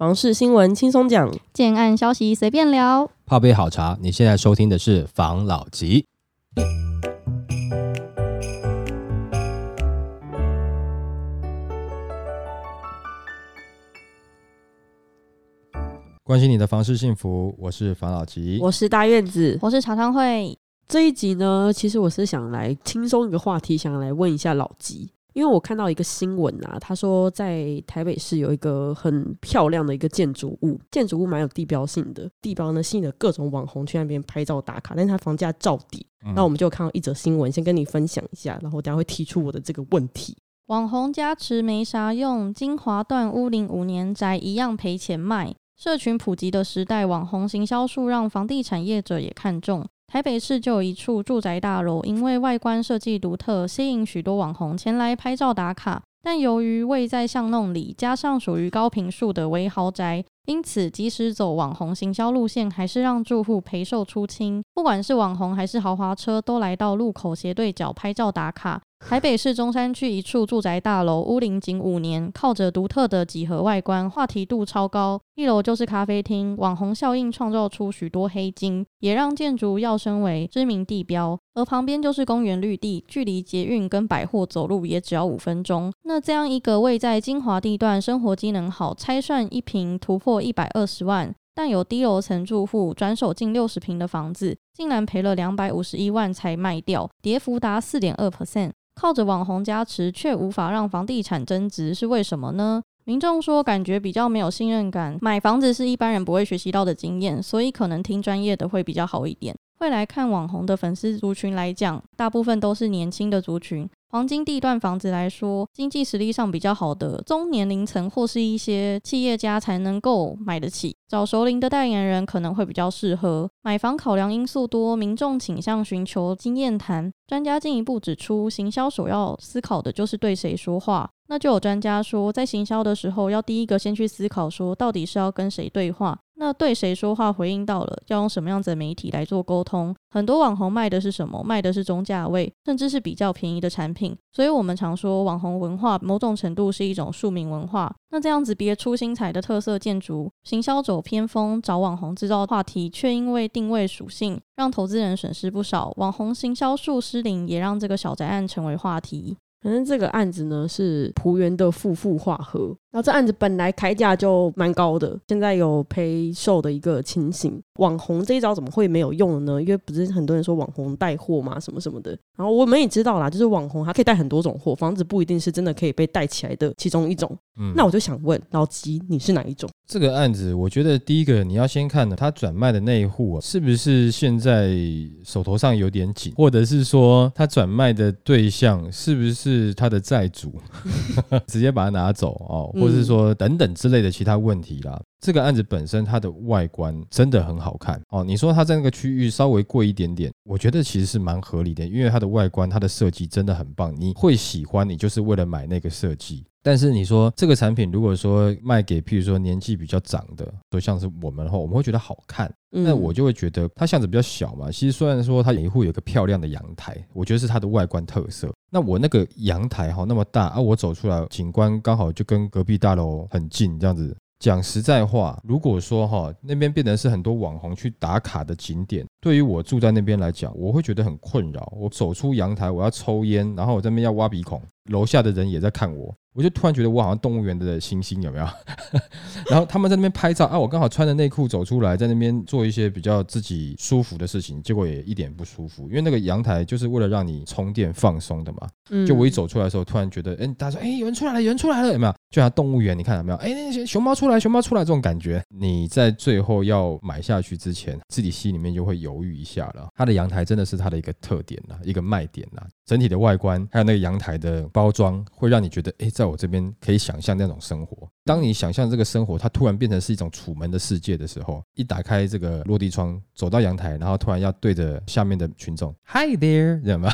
房事新闻轻松讲，建案消息随便聊。泡杯好茶，你现在收听的是房老吉。关心你的房事幸福，我是房老吉。我是大院子。我是茶汤会。这一集呢，其实我是想来轻松一个话题，想来问一下老吉，因为我看到一个新闻啊，他说在台北市有一个很漂亮的一个建筑物，建筑物蛮有地标性的，地标呢吸引了各种网红去那边拍照打卡，但是它房价照底。那我们就看到一则新闻，先跟你分享一下，然后等下会提出我的这个问题。网红加持没啥用，金华段屋龄五年宅一样赔钱卖。社群普及的时代，网红行销术让房地产业者也看中。台北市就有一处住宅大楼，因为外观设计独特，吸引许多网红前来拍照打卡。但由于位在巷弄里，加上属于高平数的微豪宅，因此即使走网红行销路线，还是让住户陪售出清。不管是网红还是豪华车，都来到路口斜对角拍照打卡。台北市中山区一处住宅大楼，屋龄仅五年，靠着独特的几何外观，话题度超高。一楼就是咖啡厅，网红效应创造出许多黑金，也让建筑跃升为知名地标。而旁边就是公园绿地，距离捷运跟百货走路也只要五分钟。那这样一个位在精华地段、生活机能好、拆算一平突破一百二十万，但有低楼层住户转手近六十平的房子，竟然赔了两百五十一万才卖掉，跌幅达四点二 percent。靠着网红加持，却无法让房地产增值，是为什么呢？民众说，感觉比较没有信任感，买房子是一般人不会学习到的经验，所以可能听专业的会比较好一点。会来看网红的粉丝族群来讲，大部分都是年轻的族群。黄金地段房子来说，经济实力上比较好的中年龄层或是一些企业家才能够买得起。找熟龄的代言人可能会比较适合。买房考量因素多，民众倾向寻求经验谈。专家进一步指出，行销首要思考的就是对谁说话。那就有专家说，在行销的时候，要第一个先去思考说，到底是要跟谁对话。那对谁说话回应到了，要用什么样子的媒体来做沟通？很多网红卖的是什么？卖的是中价位，甚至是比较便宜的产品。所以，我们常说网红文化某种程度是一种庶民文化。那这样子别出心裁的特色建筑，行销走偏锋，找网红制造话题，却因为定位属性让投资人损失不少。网红行销术失灵，也让这个小宅案成为话题。反正这个案子呢是浦园的夫妇化合。然后这案子本来开价就蛮高的，现在有赔售的一个情形。网红这一招怎么会没有用呢？因为不是很多人说网红带货嘛，什么什么的。然后我们也知道啦，就是网红他可以带很多种货，房子不一定是真的可以被带起来的其中一种。嗯，那我就想问老吉，你是哪一种？这个案子，我觉得第一个你要先看的，他转卖的那一户是不是现在手头上有点紧，或者是说他转卖的对象是不是是他的债主，直接把它拿走哦。或者是说等等之类的其他问题啦。这个案子本身它的外观真的很好看哦。你说它在那个区域稍微贵一点点，我觉得其实是蛮合理的，因为它的外观它的设计真的很棒，你会喜欢，你就是为了买那个设计。但是你说这个产品如果说卖给譬如说年纪比较长的，都像是我们的话，我们会觉得好看，那我就会觉得它巷子比较小嘛。其实虽然说它有一户有个漂亮的阳台，我觉得是它的外观特色。那我那个阳台哈那么大啊，我走出来景观刚好就跟隔壁大楼很近，这样子。讲实在话，如果说哈那边变成是很多网红去打卡的景点，对于我住在那边来讲，我会觉得很困扰。我走出阳台，我要抽烟，然后我这边要挖鼻孔，楼下的人也在看我。我就突然觉得我好像动物园的猩猩有没有？然后他们在那边拍照啊，我刚好穿着内裤走出来，在那边做一些比较自己舒服的事情，结果也一点不舒服，因为那个阳台就是为了让你充电放松的嘛。就我一走出来的时候，突然觉得，哎，大家说，哎，有人出来了，有人出来了，有没有？就像动物园，你看到没有？哎，那些熊猫出来，熊猫出来这种感觉，你在最后要买下去之前，自己心里面就会犹豫一下了。它的阳台真的是它的一个特点呐，一个卖点呐。整体的外观还有那个阳台的包装，会让你觉得，哎，在我这边可以想象那种生活。当你想象这个生活，它突然变成是一种楚门的世界的时候，一打开这个落地窗，走到阳台，然后突然要对着下面的群众，Hi there，知道吗？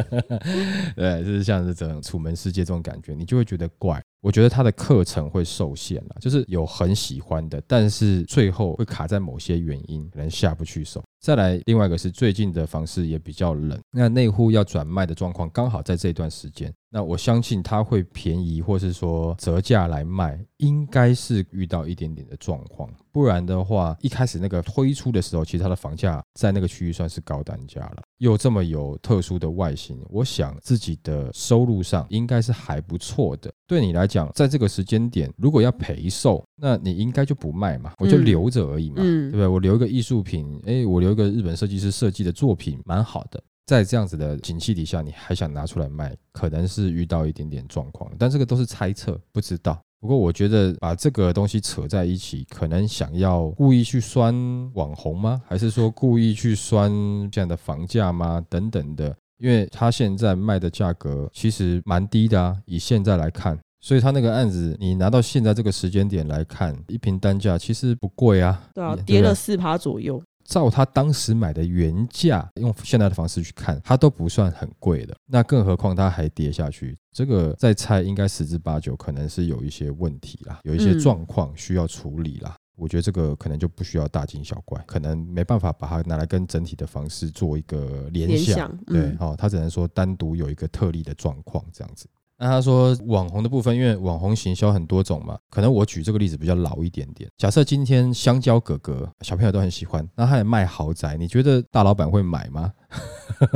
对，就是像这种楚门世界这种感觉，你就会觉得怪。我觉得他的课程会受限了，就是有很喜欢的，但是最后会卡在某些原因，可能下不去手。再来，另外一个是最近的房市也比较冷，那内户要转卖的状况刚好在这段时间，那我相信他会便宜或是说折价来。卖，应该是遇到一点点的状况，不然的话，一开始那个推出的时候，其实它的房价在那个区域算是高单价了，又这么有特殊的外形，我想自己的收入上应该是还不错的。对你来讲，在这个时间点，如果要赔售，那你应该就不卖嘛，我就嗯留着而已嘛，嗯对不对？我留一个艺术品，诶，我留一个日本设计师设计的作品，蛮好的。在这样子的景气底下，你还想拿出来卖，可能是遇到一点点状况，但这个都是猜测，不知道。不过我觉得把这个东西扯在一起，可能想要故意去酸网红吗？还是说故意去酸这样的房价吗？等等的，因为他现在卖的价格其实蛮低的啊，以现在来看，所以他那个案子你拿到现在这个时间点来看，一瓶单价其实不贵啊，对啊跌了四趴左右。照他当时买的原价，用现在的方式去看，它都不算很贵的。那更何况它还跌下去，这个再猜应该十之八九可能是有一些问题啦，有一些嗯状况需要处理啦。我觉得这个可能就不需要大惊小怪，可能没办法把它拿来跟整体的方式做一个联想。联想对，嗯哦，他只能说单独有一个特例的状况这样子。那他说网红的部分，因为网红行销很多种嘛，可能我举这个例子比较老一点点。假设今天香蕉哥哥小朋友都很喜欢，那他也卖豪宅，你觉得大老板会买吗？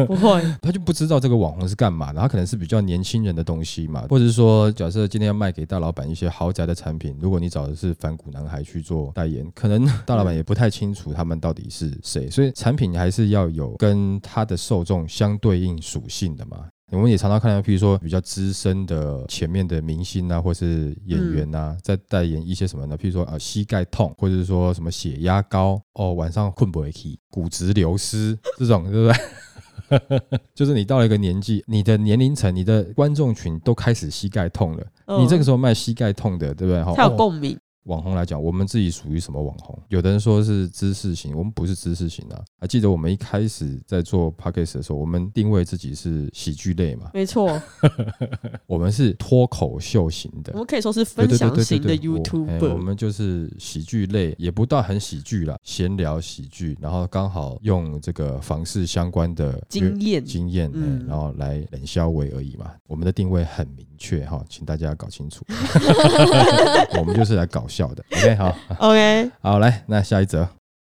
不会，他就不知道这个网红是干嘛的，他可能是比较年轻人的东西嘛，或者是说，假设今天要卖给大老板一些豪宅的产品，如果你找的是反骨男孩去做代言，可能大老板也不太清楚他们到底是谁，所以产品还是要有跟他的受众相对应属性的嘛。我们也常常看到，譬如说比较资深的前面的明星啊，或是演员啊，在代言一些什么呢？譬如说啊膝盖痛，或者是说什么血压高，哦晚上困不起，骨质流失这种，对不对？就是你到了一个年纪，你的年龄层、你的观众群都开始膝盖痛了，你这个时候卖膝盖痛的，对不对？哈才有哦共鸣。网红来讲，我们自己属于什么网红？有的人说是知识型，我们不是知识型啊。还记得我们一开始在做 podcast 的时候，我们定位自己是喜剧类嘛，没错，我们是脱口秀型的我。们可以说是分享型的 YouTuber。我们就是喜剧类，也不到很喜剧啦，闲聊喜剧，然后刚好用这个房事相关的经验经验，嗯嗯，然后来冷消维而已嘛。我们的定位很明确哈，请大家搞清楚，我们就是来搞笑的。OK，好，OK，好来，那下一则，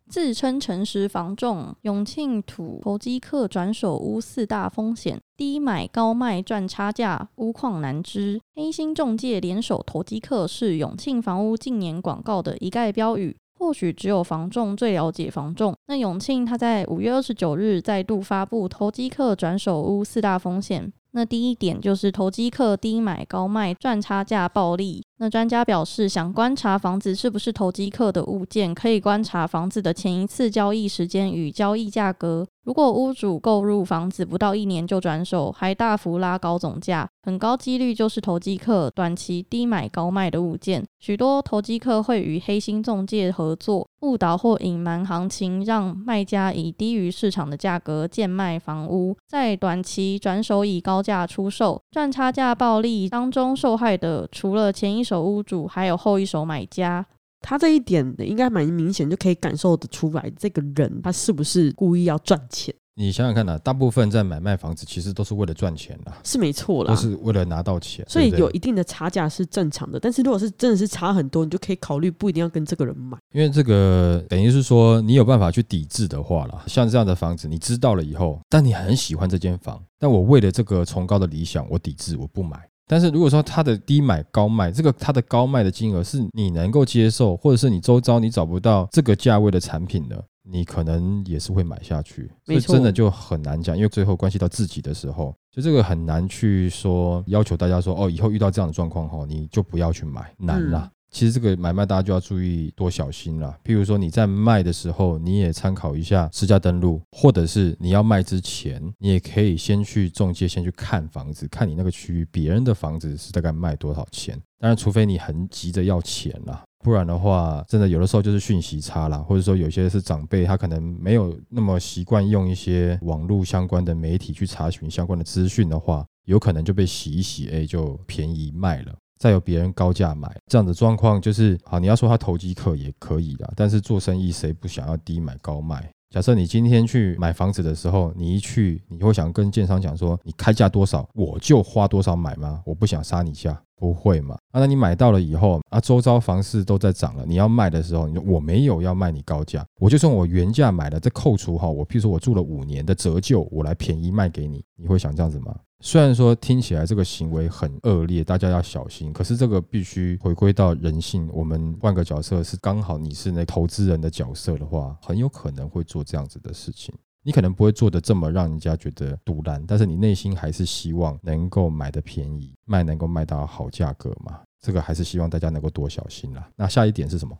自称诚实房仲，永庆土投机客转手屋四大风险：低买高卖赚差价，屋况难知。黑心中介联手投机客是永庆房屋近年广告的一概标语。或许只有房仲最了解房仲。那永庆他在五月二十九日再度发布投机客转手屋四大风险。那第一点就是投机客低买高卖赚差价暴利。那专家表示，想观察房子是不是投机客的物件，可以观察房子的前一次交易时间与交易价格。如果屋主购入房子不到一年就转手，还大幅拉高总价，很高几率就是投机客短期低买高卖的物件。许多投机客会与黑心中介合作，误导或隐瞒行情，让卖家以低于市场的价格贱卖房屋，在短期转手以高价出售，赚差价暴利。当中受害的除了前一手屋主，还有后一手买家。他这一点应该蛮明显，就可以感受得出来，这个人他是不是故意要赚钱，你想想看呐、啊大部分在买卖房子其实都是为了赚钱啦，是没错啦都。是为了拿到钱，所以有一定的差价是正常的，但是如果是真的是差很多，你就可以考虑不一定要跟这个人买。因为这个等于是说，你有办法去抵制的话啦，像这样的房子，你知道了以后，但你很喜欢这间房，但我为了这个崇高的理想，我抵制，我不买。但是如果说它的低买高卖，这个它的高卖的金额是你能够接受，或者是你周遭你找不到这个价位的产品的，你可能也是会买下去。所以真的就很难讲，因为最后关系到自己的时候，就这个很难去说要求大家说哦，以后遇到这样的状况哈，你就不要去买，难啦。嗯其实这个买卖大家就要注意多小心啦。譬如说你在卖的时候，你也参考一下私家登录，或者是你要卖之前，你也可以先去中介先去看房子，看你那个区域别人的房子是大概卖多少钱。当然，除非你很急着要钱啦，不然的话，真的有的时候就是讯息差啦，或者说有些是长辈他可能没有那么习惯用一些网络相关的媒体去查询相关的资讯的话，有可能就被洗一洗，哎，就便宜卖了。再有别人高价买，这样的状况就是好。你要说他投机客也可以啦，但是做生意谁不想要低买高卖？假设你今天去买房子的时候，你一去，你会想跟建商讲说，你开价多少，我就花多少买吗？我不想杀你价，不会嘛？啊，那你买到了以后，啊，周遭房市都在涨了，你要卖的时候，你说我没有要卖你高价，我就算我原价买了，再扣除哈，我譬如说我住了五年的折旧，我来便宜卖给你，你会想这样子吗？虽然说听起来这个行为很恶劣，大家要小心。可是这个必须回归到人性。我们换个角色，是刚好你是那投资人的角色的话，很有可能会做这样子的事情。你可能不会做的这么让人家觉得堵烂，但是你内心还是希望能够买的便宜，卖能够卖到好价格嘛。这个还是希望大家能够多小心啦。那下一点是什么？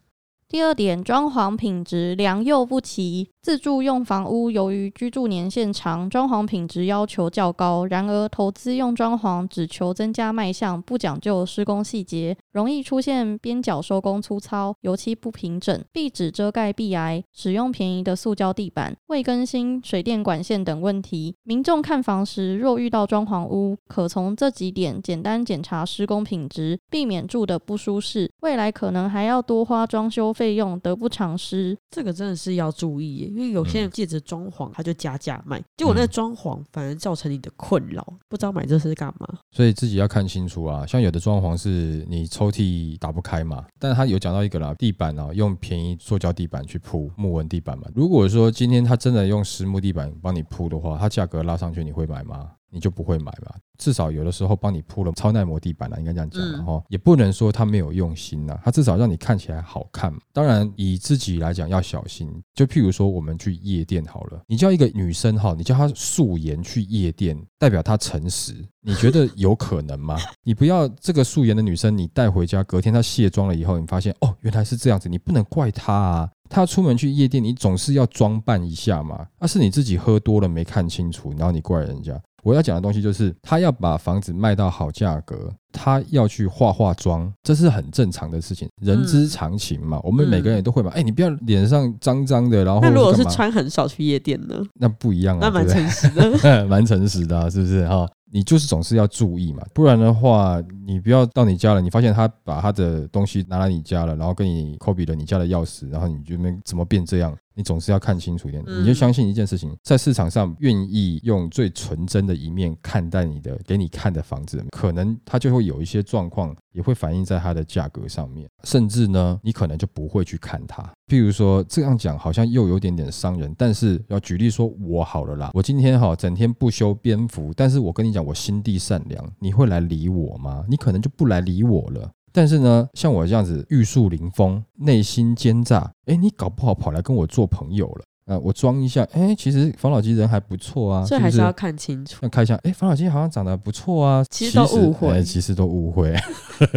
第二点，装潢品质良莠不齐。自住用房屋由于居住年限长，装潢品质要求较高。然而，投资用装潢只求增加卖相，不讲究施工细节，容易出现边角收工粗糙、油漆不平整、壁纸遮盖壁癌、使用便宜的塑胶地板、未更新水电管线等问题。民众看房时，若遇到装潢屋，可从这几点简单检查施工品质，避免住的不舒适。未来可能还要多花装修。费用得不偿失，这个真的是要注意，因为有些人借着装潢他就加价卖，结果那装潢反而造成你的困扰，不知道买这是干嘛。所以自己要看清楚啊，像有的装潢是你抽屉打不开嘛，但是他有讲到一个啦，地板啊用便宜塑胶地板去铺木纹地板嘛，如果说今天他真的用实木地板帮你铺的话，他价格拉上去你会买吗？你就不会买吧？至少有的时候帮你铺了超耐磨地板了，应该这样讲。然后也不能说他没有用心呐，他至少让你看起来好看。当然以自己来讲要小心。就譬如说我们去夜店好了，你叫一个女生哈，你叫她素颜去夜店，代表她诚实，你觉得 有可能吗？你不要这个素颜的女生，你带回家，隔天她卸妆了以后，你发现哦原来是这样子，你不能怪她啊。她出门去夜店，你总是要装扮一下嘛。那是你自己喝多了没看清楚，然后你怪人家。我要讲的东西就是，他要把房子卖到好价格，他要去化化妆，这是很正常的事情，人之常情嘛。我们每个人都会嘛。哎，你不要脸上脏脏的，然后那如果是穿很少去夜店呢？那不一样啊，那蛮诚实的，蛮诚实的，是不是哈？你就是总是要注意嘛，不然的话，你不要到你家了，你发现他把他的东西拿来你家了，然后跟你 copy 了你家的钥匙，然后你就没怎么变这样？你总是要看清楚一点，你就相信一件事情，在市场上愿意用最纯真的一面看待你的给你看的房子，可能它就会有一些状况，也会反映在它的价格上面，甚至呢，你可能就不会去看它。譬如说这样讲好像又有点点伤人，但是要举例说，我好了啦，我今天哈整天不修边幅，但是我跟你讲，我心地善良，你会来理我吗？你你可能就不来理我了。但是呢，像我这样子玉树临风、内心奸诈，哎，你搞不好跑来跟我做朋友了。呃，我装一下，哎，其实房老吉人还不错啊，所以还是要看清楚。那看一下，哎，房老吉好像长得不错啊，其实都误会，其实都误会，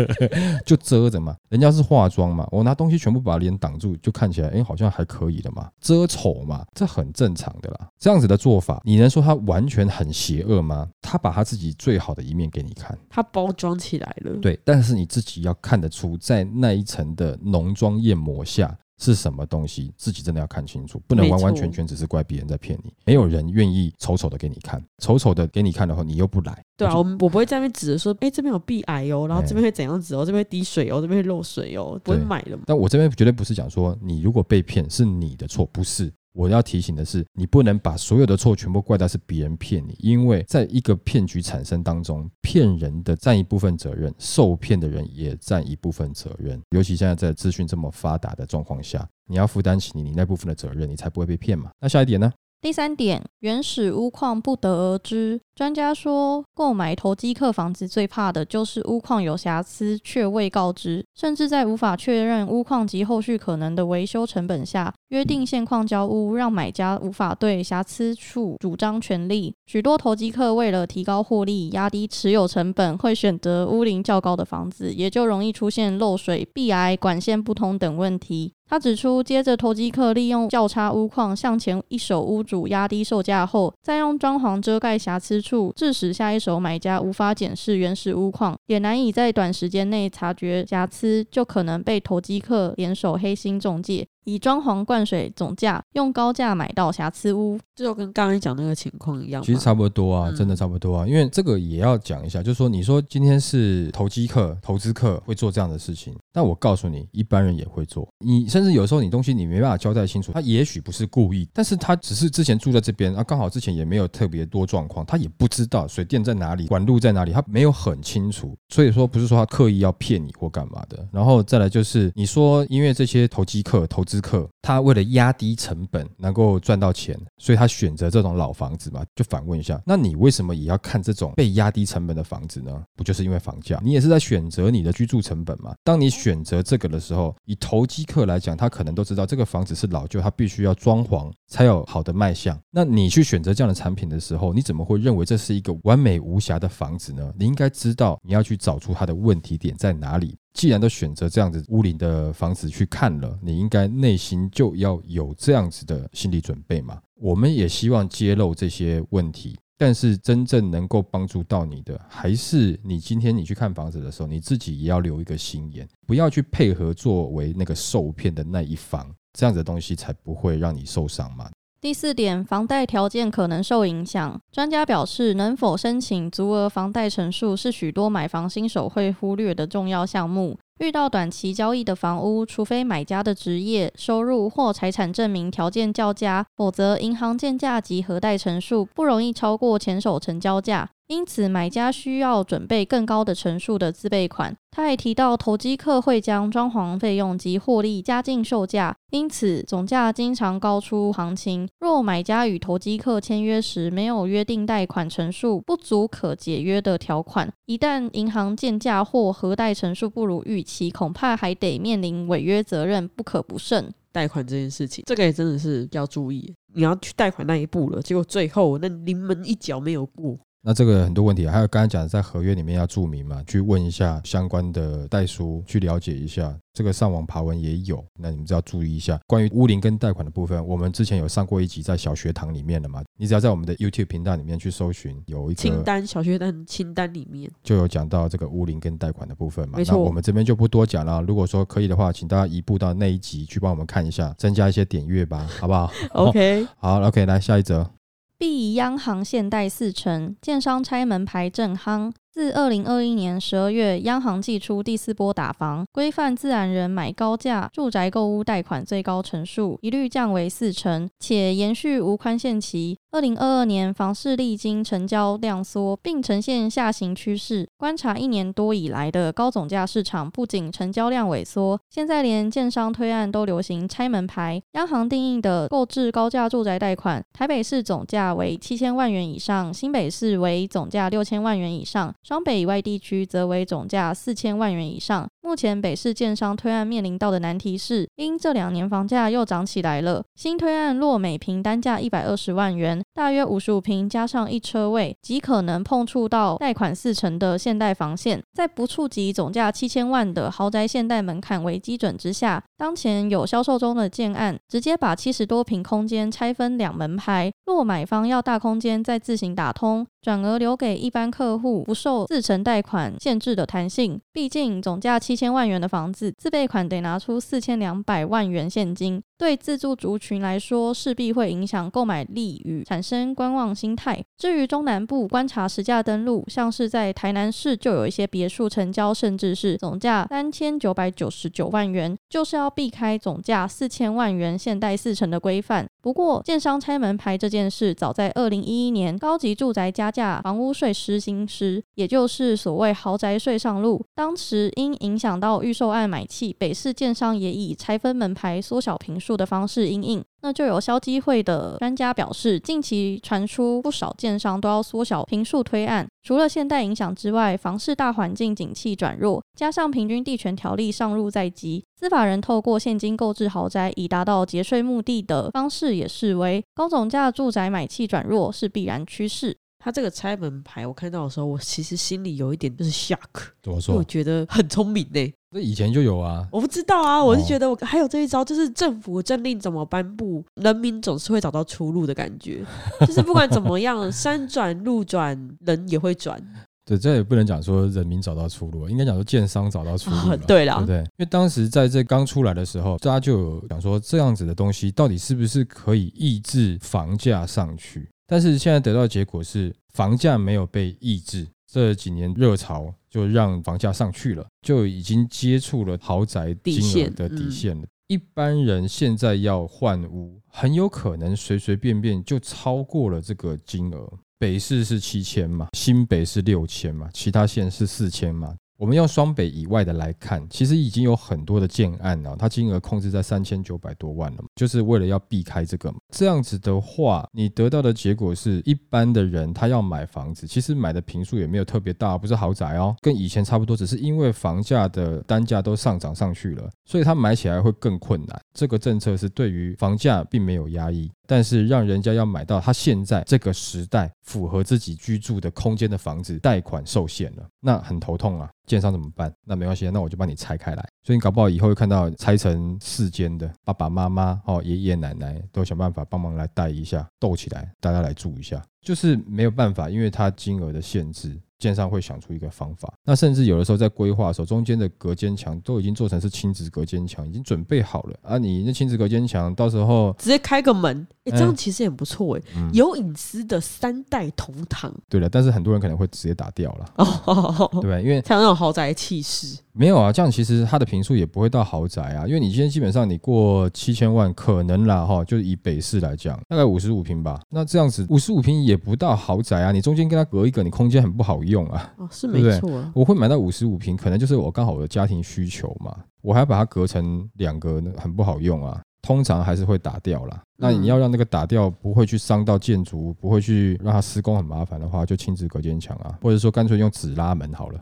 就遮着嘛。人家是化妆嘛，我拿东西全部把脸挡住，就看起来，哎，好像还可以的嘛，遮丑嘛，这很正常的啦。这样子的做法，你能说他完全很邪恶吗？他把他自己最好的一面给你看，他包装起来了。对，但是你自己要看得出，在那一层的浓妆艳抹下。是什么东西？自己真的要看清楚，不能完完全全只是怪别人在骗你。没有人愿意丑丑的给你看，丑丑的给你看的话，你又不来。对啊，我我不会在那边指着说，哎，这边有壁癌哦，然后这边会怎样子哦，这边会滴水哦，这边会漏水哦，不会买了。但我这边绝对不是讲说，你如果被骗是你的错，不是。我要提醒的是，你不能把所有的错全部怪到是别人骗你，因为在一个骗局产生当中，骗人的占一部分责任，受骗的人也占一部分责任。尤其现在在资讯这么发达的状况下，你要负担起你你那部分的责任，你才不会被骗嘛。那下一点呢？第三点，原始钨矿不得而知。专家说，购买投机客房子最怕的就是屋况有瑕疵却未告知，甚至在无法确认屋况及后续可能的维修成本下，约定现况交屋，让买家无法对瑕疵处主张权利。许多投机客为了提高获利、压低持有成本，会选择屋龄较高的房子，也就容易出现漏水、壁癌、管线不通等问题。他指出，接着投机客利用较差屋况向前一手屋主压低售价后，再用装潢遮盖瑕疵处，致使下一手买家无法检视原始屋况，也难以在短时间内察觉瑕疵，就可能被投机客联手黑心中介。以装潢灌水总价用高价买到瑕疵屋。这就跟刚才讲那个情况一样。其实差不多啊，嗯真的差不多啊，因为这个也要讲一下，就是说，你说今天是投机客、投资客会做这样的事情，但我告诉你，一般人也会做。你甚至有时候你东西你没办法交代清楚，他也许不是故意，但是他只是之前住在这边啊，刚好之前也没有特别多状况，他也不知道水电在哪里、管路在哪里，他没有很清楚，所以说不是说他刻意要骗你或干嘛的。然后再来就是你说，因为这些投机客、投资客，他为了压低成本能够赚到钱，所以他选择这种老房子嘛？就反问一下，那你为什么也要看这种被压低成本的房子呢？不就是因为房价？你也是在选择你的居住成本嘛？当你选择这个的时候，以投机客来讲，他可能都知道这个房子是老旧，他必须要装潢才有好的卖相。那你去选择这样的产品的时候，你怎么会认为这是一个完美无瑕的房子呢？你应该知道你要去找出它的问题点在哪里。既然都选择这样子屋龄的房子去看了，你应该内心就要有这样子的心理准备嘛。我们也希望揭露这些问题，但是真正能够帮助到你的，还是你今天你去看房子的时候，你自己也要留一个心眼，不要去配合作为那个受骗的那一方，这样子的东西才不会让你受伤嘛。第四点，房贷条件可能受影响。专家表示，能否申请足额房贷陈述是许多买房新手会忽略的重要项目。遇到短期交易的房屋，除非买家的职业、收入或财产证明条件较佳，否则银行建价及核贷陈述不容易超过前手成交价。因此，买家需要准备更高的陈述的自备款。他还提到，投机客会将装潢费用及获利加进售价，因此总价经常高出行情。若买家与投机客签约时没有约定贷款陈述不足可解约的条款，一旦银行建价或核贷陈述不如预其，恐怕还得面临违约责任，不可不慎。贷款这件事情，这个也真的是要注意。你要去贷款那一步了，结果最后那临门一脚没有过，那这个很多问题，还有刚才讲的，在合约里面要注明嘛，去问一下相关的代书，去了解一下。这个上网爬文也有，那你们只要注意一下。关于屋龄跟贷款的部分，我们之前有上过一集在小学堂里面的嘛，你只要在我们的 YouTube 频道里面去搜寻，有一个清单小学单清单里面，就有讲到这个屋龄跟贷款的部分嘛。没错那我们这边就不多讲了。如果说可以的话，请大家移步到那一集去帮我们看一下，增加一些点阅吧，好不好 OK，好，OK，来下一则。必央行限贷四成，建商拆门牌正夯。自二零二一年十二月，央行寄出第四波打房，规范自然人买高价住宅购屋贷款最高成数一律降为四成，且延续无宽限期。二零二二年房市历经成交量缩，并呈现下行趋势。观察一年多以来的高总价市场，不仅成交量萎缩，现在连建商推案都流行拆门牌。央行定义的购置高价住宅贷款，台北市总价为七千万元以上，新北市为总价六千万元以上，双北以外地区则为总价四千万元以上。目前北市建商推案面临到的难题是，因这两年房价又涨起来了，新推案若每平单价一百二十万元，大约五十五平加上一车位，极可能碰触到贷款四成的现代房线。在不触及总价七千万的豪宅现代门槛为基准之下，当前有销售中的建案，直接把七十多平空间拆分两门牌，若买方要大空间再自行打通，转而留给一般客户不受自成贷款限制的弹性。毕竟总价七千万元的房子，自备款得拿出四千两百万元现金，对自住族群来说，势必会影响购买力与产生观望心态。至于中南部观察实价登录，像是在台南市就有一些别墅成交，甚至是总价三千九百九十九万元，就是要避开总价四千万元现代四成的规范。不过，建商拆门牌这件事，早在二零一一年高级住宅加价房屋税施行时，也就是所谓豪宅税上路，当时因影响到预售案买气，北市建商也以拆分门牌、缩小平数的方式应应。那就有消基会的专家表示，近期传出不少建商都要缩小平数推案，除了现代影响之外，房市大环境景气转弱，加上平均地权条例上路在即，司法人透过现金购置豪宅以达到节税目的的方式也视为高总价住宅买气转弱是必然趋势。他这个拆门牌，我看到的时候，我其实心里有一点就是 shock，怎么因为我说？觉得很聪明呢。那以前就有啊，我不知道啊，我是哦觉得我还有这一招，就是政府政令怎么颁布，人民总是会找到出路的感觉。就是不管怎么样，山转路转，人也会转。对，这也不能讲说人民找到出路，应该讲说建商找到出路了。对啦对不对？因为当时在这刚出来的时候，大家就有讲说这样子的东西到底是不是可以抑制房价上去？但是现在得到的结果是，房价没有被抑制。这几年热潮就让房价上去了，就已经接触了豪宅金额的底嗯线了。一般人现在要换屋，很有可能随随便便就超过了这个金额。北市是七千嘛，新北是六千嘛，其他县是四千嘛。我们用双北以外的来看，其实已经有很多的建案了，它金额控制在三千九百多万了，就是为了要避开这个。这样子的话，你得到的结果是一般的人他要买房子，其实买的平数也没有特别大，不是豪宅哦，跟以前差不多，只是因为房价的单价都上涨上去了，所以他买起来会更困难。这个政策是对于房价并没有压抑，但是让人家要买到他现在这个时代符合自己居住的空间的房子，贷款受限了，那很头痛啊。建商怎么办？那没关系，那我就帮你拆开来。所以你搞不好以后会看到拆成四间的，爸爸妈妈、哦爷爷奶奶都想办法帮忙来带一下，斗起来，大家来住一下。就是没有办法，因为它金额的限制，建商会想出一个方法。那甚至有的时候在规划的时候，中间的隔间墙都已经做成是亲子隔间墙，已经准备好了啊。你那亲子隔间墙到时候，直接开个门，哎、这嗯样其实也不错哎、嗯，有隐私的三代同堂对了，但是很多人可能会直接打掉了，哦，对不对？因为 才有那种豪宅的气势。没有啊，这样其实它的平数也不会到豪宅啊，因为你今天基本上你过七千万，可能啦哈，就是以北市来讲，大概五十五平吧。那这样子五十五平也不到豪宅啊，你中间跟它隔一个，你空间很不好用啊。哦，是没错啊。我会买到五十五平，可能就是我刚好我的家庭需求嘛，我还要把它隔成两个，很不好用啊。通常还是会打掉啦。那你要让那个打掉不会去伤到建筑，不会去让它施工很麻烦的话，就亲自隔间墙啊，或者说干脆用纸拉门好了。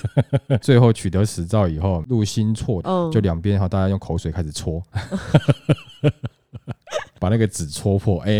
最后取得实照以后，入心错，嗯，就两边哈，大家用口水开始搓，把那个纸戳破，哎、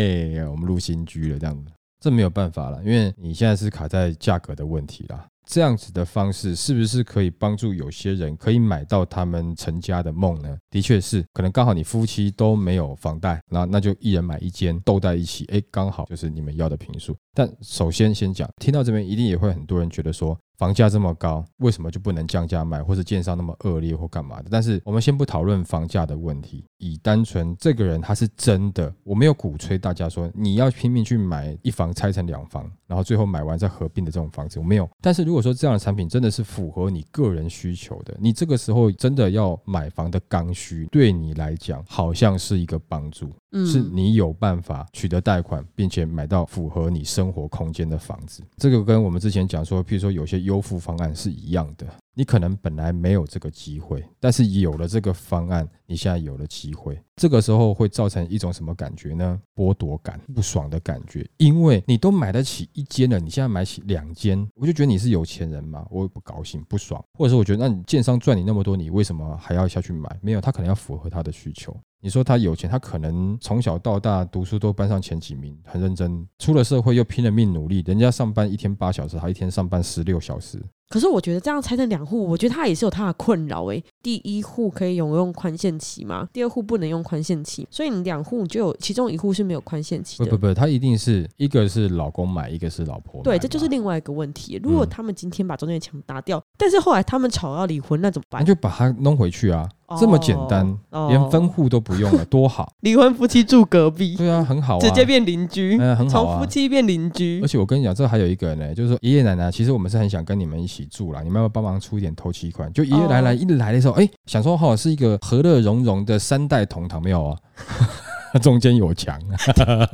我们入新居了，这样子，这没有办法了，因为你现在是卡在价格的问题啦。这样子的方式是不是可以帮助有些人可以买到他们成家的梦呢？的确是，可能刚好你夫妻都没有房贷，那那就一人买一间，斗在一起，哎，刚好就是你们要的平数。但首先先讲，听到这边一定也会很多人觉得说，房价这么高，为什么就不能降价卖，或者建商那么恶劣或干嘛的？但是我们先不讨论房价的问题，以单纯这个人他是真的，我没有鼓吹大家说你要拼命去买一房拆成两房，然后最后买完再合并的这种房子，我没有。但是如果说这样的产品真的是符合你个人需求的，你这个时候真的要买房的刚需，对你来讲好像是一个帮助。嗯是你有办法取得贷款，并且买到符合你生活空间的房子。这个跟我们之前讲说，譬如说有些优付方案是一样的。你可能本来没有这个机会，但是有了这个方案，你现在有了机会。这个时候会造成一种什么感觉呢？剥夺感、不爽的感觉，因为你都买得起一间了，你现在买起两间，我就觉得你是有钱人嘛，我不高兴、不爽，或者说我觉得那你建商赚你那么多，你为什么还要下去买？没有，他可能要符合他的需求。你说他有钱，他可能从小到大读书都班上前几名，很认真，出了社会又拼了命努力，人家上班一天八小时，他一天上班十六小时，可是我觉得这样拆成两户，我觉得他也是有他的困扰诶。第一户可以用用宽限期吗，第二户不能用宽限期，所以你两户就有其中一户是没有宽限期的。不不不，他一定是一个是老公买，一个是老婆买对，这就是另外一个问题。如果嗯他们今天把中间的墙打掉，但是后来他们吵要离婚，那怎么办？那就把它弄回去啊，这么简单，哦连分户都不用了，多好。离婚夫妻住隔壁，对啊，很好啊，直接变邻居，嗯很好啊从夫妻变邻居而。且我跟你讲，这还有一个呢，就是说爷爷奶奶，其实我们是很想跟你们一起住啦，你们要帮忙出一点头期款？就爷爷奶奶哦一来的时候，哎、想说哈是一个和乐融融的三代同堂，没有啊？中间有墙，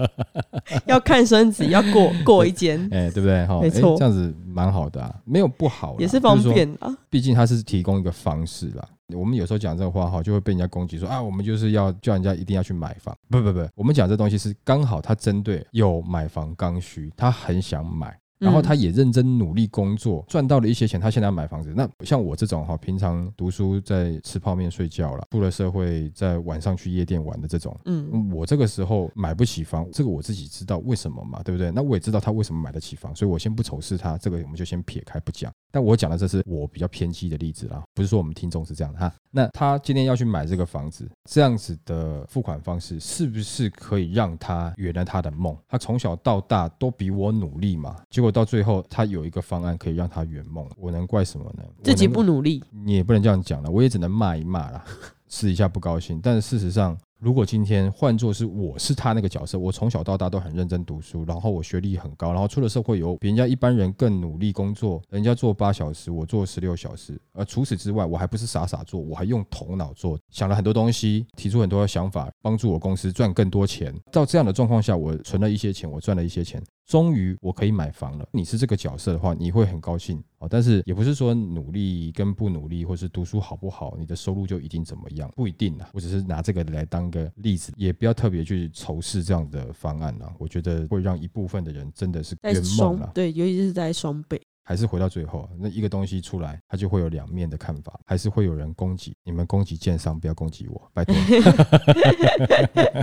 要看孙子，要过过一间，哎、对不对？哈，没错哎这样子蛮好的啊，没有不好，也是方便啊。毕竟它是提供一个方式啦。我们有时候讲这个话哈，就会被人家攻击说啊，我们就是要叫人家一定要去买房。不不不，我们讲这东西是刚好他针对有买房刚需，他很想买。然后他也认真努力工作，赚到了一些钱，他现在要买房子。那像我这种哈，平常读书在吃泡面睡觉了，出了社会在晚上去夜店玩的这种，嗯，我这个时候买不起房，这个我自己知道为什么嘛，对不对？那我也知道他为什么买得起房，所以我先不仇视他，这个我们就先撇开不讲。但我讲的这是我比较偏激的例子啦，不是说我们听众是这样的哈。那他今天要去买这个房子，这样子的付款方式是不是可以让他圆了他的梦？他从小到大都比我努力嘛，结果到最后他有一个方案可以让他圆梦，我能怪什么呢？自己不努力，你也不能这样讲了，我也只能骂一骂了，试一下不高兴。但是事实上，如果今天换作是我是他那个角色，我从小到大都很认真读书，然后我学历很高，然后出了社会有比人家一般人更努力工作，人家做八小时，我做十六小时，而除此之外，我还不是傻傻做，我还用头脑做，想了很多东西，提出很多想法，帮助我公司赚更多钱。到这样的状况下，我存了一些钱，我赚了一些钱，终于我可以买房了。你是这个角色的话，你会很高兴哦。但是也不是说努力跟不努力，或是读书好不好，你的收入就一定怎么样，不一定啊。我只是拿这个来当个例子，也不要特别去仇视这样的方案啊。我觉得会让一部分的人真的是在圆梦了。对，尤其是在双倍。还是回到最后，那一个东西出来，它就会有两面的看法，还是会有人攻击。你们攻击建商，不要攻击我，拜托。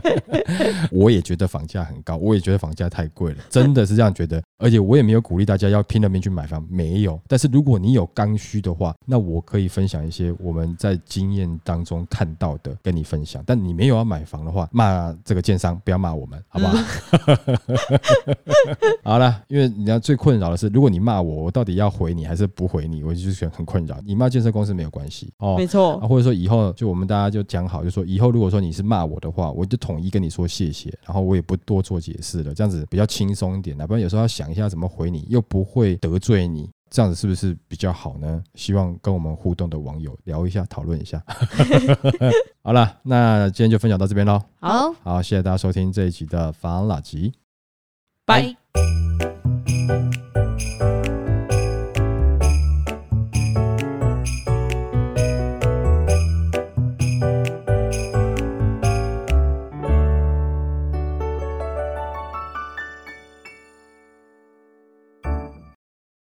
我也觉得房价很高，我也觉得房价太贵了，真的是这样觉得。而且我也没有鼓励大家要拼了命去买房，没有。但是如果你有刚需的话，那我可以分享一些我们在经验当中看到的跟你分享。但你没有要买房的话，骂这个建商，不要骂我们，好不好？好了，因为你要最困扰的是，如果你骂我，我到底要回你还是不回你？我就是觉得很困扰。你骂建设公司没有关系哦，没错啊，，或者说以后就我们大家就讲好，就说以后如果说你是骂我的话，我就统一跟你说谢谢，然后我也不多做解释了，这样子比较轻松一点啊。不然有时候要想一下怎么回你，又不会得罪你，这样子是不是比较好呢？希望跟我们互动的网友聊一下，讨论一下。好了，那今天就分享到这边喽。好，好，谢谢大家收听这一集的法拉吉。拜。